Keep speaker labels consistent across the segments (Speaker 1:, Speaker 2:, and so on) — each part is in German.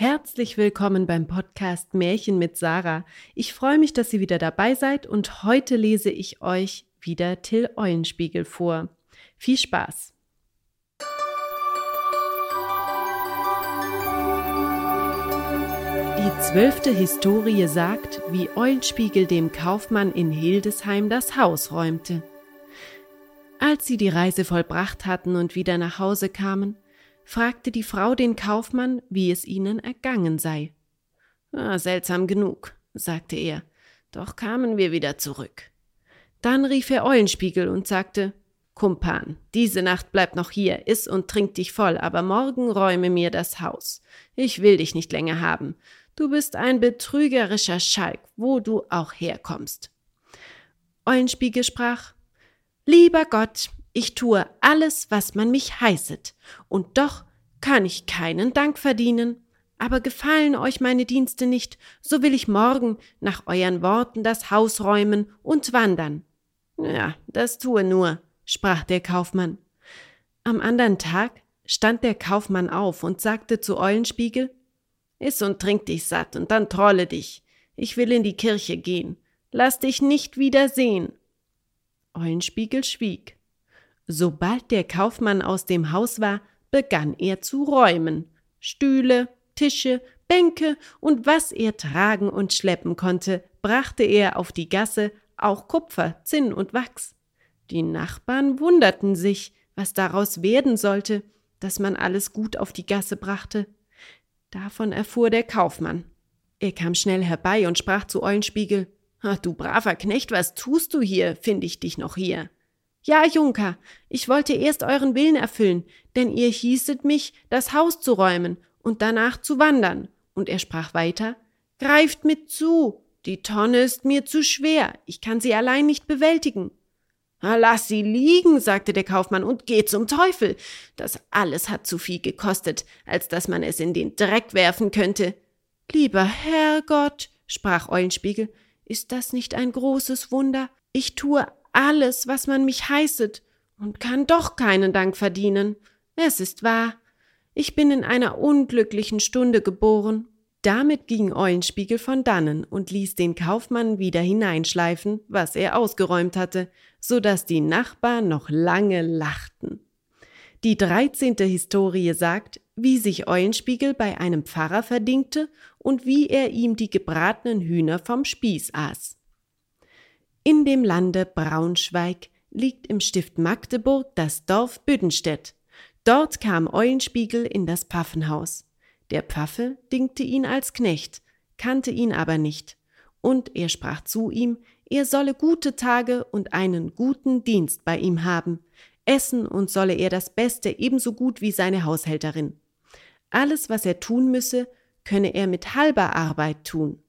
Speaker 1: Herzlich willkommen beim Podcast Märchen mit Sarah. Ich freue mich, dass ihr wieder dabei seid und heute lese ich euch wieder Till Eulenspiegel vor. Viel Spaß! Die zwölfte Historie sagt, wie Eulenspiegel dem Kaufmann in Hildesheim das Haus räumte. Als sie die Reise vollbracht hatten und wieder nach Hause kamen, fragte die Frau den Kaufmann, wie es ihnen ergangen sei. Ah, seltsam genug, sagte er, doch kamen wir wieder zurück. Dann rief er Eulenspiegel und sagte Kumpan, diese Nacht bleib noch hier, iss und trink dich voll, aber morgen räume mir das Haus. Ich will dich nicht länger haben. Du bist ein betrügerischer Schalk, wo du auch herkommst. Eulenspiegel sprach Lieber Gott, ich tue alles, was man mich heißet, und doch kann ich keinen Dank verdienen. Aber gefallen euch meine Dienste nicht, so will ich morgen nach euren Worten das Haus räumen und wandern. Ja, das tue nur, sprach der Kaufmann. Am andern Tag stand der Kaufmann auf und sagte zu Eulenspiegel Iss und trink dich satt und dann trolle dich. Ich will in die Kirche gehen. Lass dich nicht wieder sehen. Eulenspiegel schwieg. Sobald der Kaufmann aus dem Haus war, begann er zu räumen. Stühle, Tische, Bänke und was er tragen und schleppen konnte, brachte er auf die Gasse, auch Kupfer, Zinn und Wachs. Die Nachbarn wunderten sich, was daraus werden sollte, dass man alles gut auf die Gasse brachte. Davon erfuhr der Kaufmann. Er kam schnell herbei und sprach zu Eulenspiegel Du braver Knecht, was tust du hier? Find ich dich noch hier? Ja, Junker, ich wollte erst euren Willen erfüllen, denn ihr hießet mich, das Haus zu räumen und danach zu wandern. Und er sprach weiter, Greift mit zu, die Tonne ist mir zu schwer, ich kann sie allein nicht bewältigen. Lass sie liegen, sagte der Kaufmann, und geh zum Teufel. Das alles hat zu viel gekostet, als dass man es in den Dreck werfen könnte. Lieber Herrgott, sprach Eulenspiegel, ist das nicht ein großes Wunder? Ich tue alles, was man mich heißet, und kann doch keinen Dank verdienen. Es ist wahr. Ich bin in einer unglücklichen Stunde geboren. Damit ging Eulenspiegel von dannen und ließ den Kaufmann wieder hineinschleifen, was er ausgeräumt hatte, so dass die Nachbarn noch lange lachten. Die dreizehnte Historie sagt, wie sich Eulenspiegel bei einem Pfarrer verdingte und wie er ihm die gebratenen Hühner vom Spieß aß. In dem Lande Braunschweig liegt im Stift Magdeburg das Dorf Büdenstedt. Dort kam Eulenspiegel in das Pfaffenhaus. Der Pfaffe dingte ihn als Knecht, kannte ihn aber nicht, und er sprach zu ihm, er solle gute Tage und einen guten Dienst bei ihm haben, essen und solle er das Beste ebenso gut wie seine Haushälterin. Alles, was er tun müsse, könne er mit halber Arbeit tun.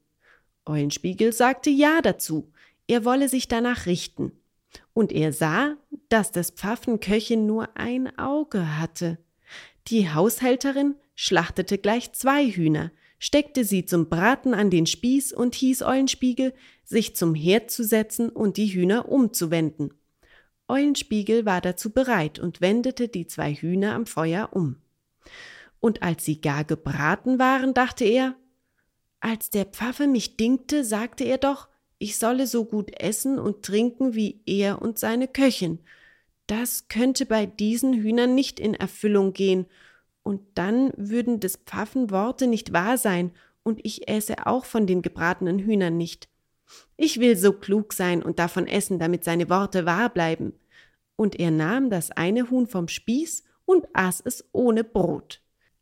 Speaker 1: Eulenspiegel sagte Ja dazu, er wolle sich danach richten. Und er sah, dass des Pfaffen Köchin nur ein Auge hatte. Die Haushälterin schlachtete gleich zwei Hühner, steckte sie zum Braten an den Spieß und hieß Eulenspiegel, sich zum Herd zu setzen und die Hühner umzuwenden. Eulenspiegel war dazu bereit und wendete die zwei Hühner am Feuer um. Und als sie gar gebraten waren, dachte er, als der Pfaffe mich dingte, sagte er doch, ich solle so gut essen und trinken wie er und seine Köchin. Das könnte bei diesen Hühnern nicht in Erfüllung gehen, und dann würden des Pfaffen Worte nicht wahr sein, und ich esse auch von den gebratenen Hühnern nicht. Ich will so klug sein und davon essen, damit seine Worte wahr bleiben. Und er nahm das eine Huhn vom Spieß und aß es ohne Brot.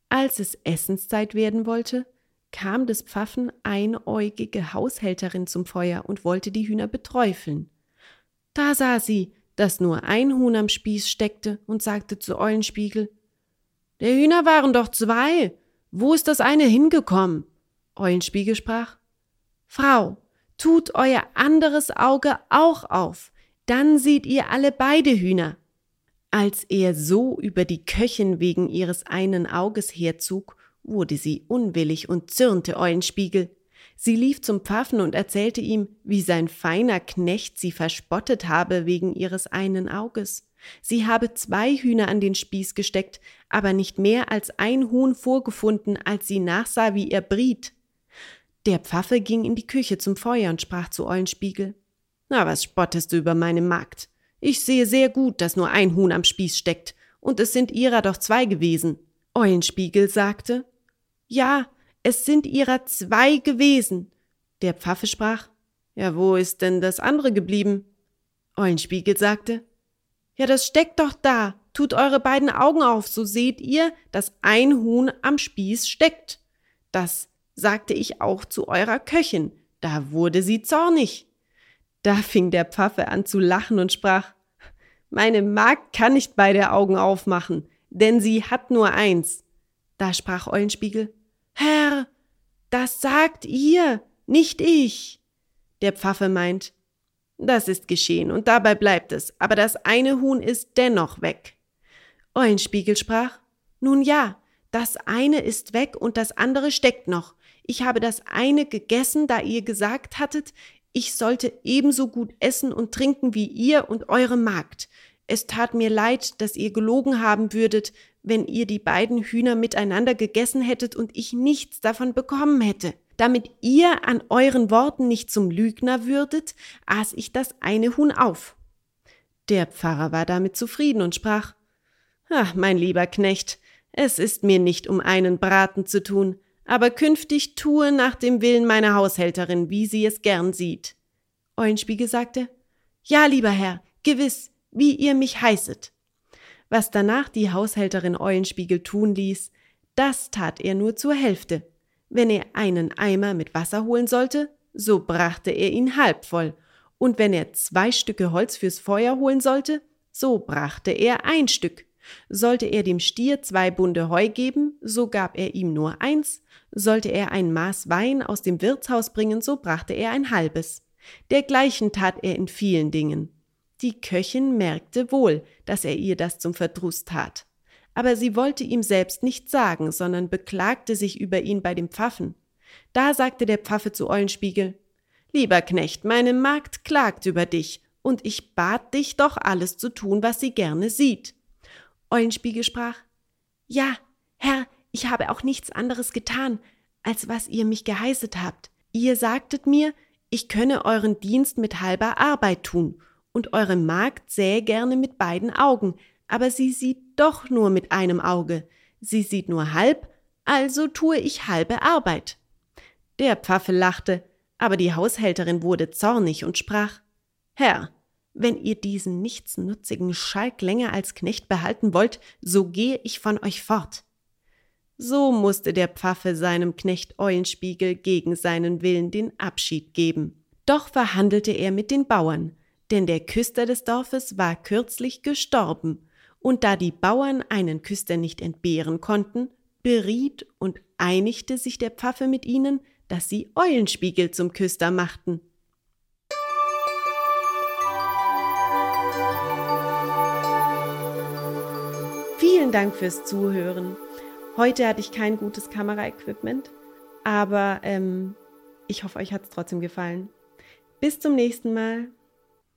Speaker 1: Als es Essenszeit werden wollte, kam des Pfaffen einäugige Haushälterin zum Feuer und wollte die Hühner beträufeln. Da sah sie, dass nur ein Huhn am Spieß steckte und sagte zu Eulenspiegel Der Hühner waren doch zwei. Wo ist das eine hingekommen? Eulenspiegel sprach Frau, tut euer anderes Auge auch auf, dann seht ihr alle beide Hühner. Als er so über die Köchin wegen ihres einen Auges herzog, wurde sie unwillig und zürnte Eulenspiegel. Sie lief zum Pfaffen und erzählte ihm, wie sein feiner Knecht sie verspottet habe wegen ihres einen Auges. Sie habe zwei Hühner an den Spieß gesteckt, aber nicht mehr als ein Huhn vorgefunden, als sie nachsah, wie er briet. Der Pfaffe ging in die Küche zum Feuer und sprach zu Eulenspiegel. Na, was spottest du über meine Magd? Ich sehe sehr gut, dass nur ein Huhn am Spieß steckt, und es sind ihrer doch zwei gewesen. Eulenspiegel sagte, ja, es sind ihrer zwei gewesen. Der Pfaffe sprach, ja, wo ist denn das andere geblieben? Eulenspiegel sagte, ja, das steckt doch da. Tut eure beiden Augen auf, so seht ihr, dass ein Huhn am Spieß steckt. Das sagte ich auch zu eurer Köchin. Da wurde sie zornig. Da fing der Pfaffe an zu lachen und sprach, meine Magd kann nicht beide Augen aufmachen, denn sie hat nur eins. Da sprach Eulenspiegel, Herr, das sagt ihr, nicht ich. Der Pfaffe meint, das ist geschehen und dabei bleibt es, aber das eine Huhn ist dennoch weg. Eulenspiegel sprach, nun ja, das eine ist weg und das andere steckt noch. Ich habe das eine gegessen, da ihr gesagt hattet, ich sollte ebenso gut essen und trinken wie ihr und eure Magd. Es tat mir leid, dass ihr gelogen haben würdet, wenn ihr die beiden Hühner miteinander gegessen hättet und ich nichts davon bekommen hätte. Damit ihr an euren Worten nicht zum Lügner würdet, aß ich das eine Huhn auf. Der Pfarrer war damit zufrieden und sprach Ach, mein lieber Knecht, es ist mir nicht um einen Braten zu tun, aber künftig tue nach dem Willen meiner Haushälterin, wie sie es gern sieht. Eulenspiegel sagte Ja, lieber Herr, gewiss, wie ihr mich heißet. Was danach die Haushälterin Eulenspiegel tun ließ, das tat er nur zur Hälfte. Wenn er einen Eimer mit Wasser holen sollte, so brachte er ihn halb voll, und wenn er zwei Stücke Holz fürs Feuer holen sollte, so brachte er ein Stück. Sollte er dem Stier zwei Bunde Heu geben, so gab er ihm nur eins, sollte er ein Maß Wein aus dem Wirtshaus bringen, so brachte er ein halbes. Dergleichen tat er in vielen Dingen. Die Köchin merkte wohl, dass er ihr das zum Verdruss tat. Aber sie wollte ihm selbst nicht sagen, sondern beklagte sich über ihn bei dem Pfaffen. Da sagte der Pfaffe zu Eulenspiegel, Lieber Knecht, meine Magd klagt über dich, und ich bat dich doch alles zu tun, was sie gerne sieht. Eulenspiegel sprach, Ja, Herr, ich habe auch nichts anderes getan, als was ihr mich geheißet habt. Ihr sagtet mir, ich könne euren Dienst mit halber Arbeit tun, und eure Magd sähe gerne mit beiden Augen, aber sie sieht doch nur mit einem Auge. Sie sieht nur halb, also tue ich halbe Arbeit. Der Pfaffe lachte, aber die Haushälterin wurde zornig und sprach Herr, wenn ihr diesen nichtsnutzigen Schalk länger als Knecht behalten wollt, so gehe ich von euch fort. So musste der Pfaffe seinem Knecht Eulenspiegel gegen seinen Willen den Abschied geben. Doch verhandelte er mit den Bauern, denn der Küster des Dorfes war kürzlich gestorben, und da die Bauern einen Küster nicht entbehren konnten, beriet und einigte sich der Pfaffe mit ihnen, dass sie Eulenspiegel zum Küster machten. Vielen Dank fürs Zuhören. Heute hatte ich kein gutes Kameraequipment, aber ähm, ich hoffe, euch hat es trotzdem gefallen. Bis zum nächsten Mal.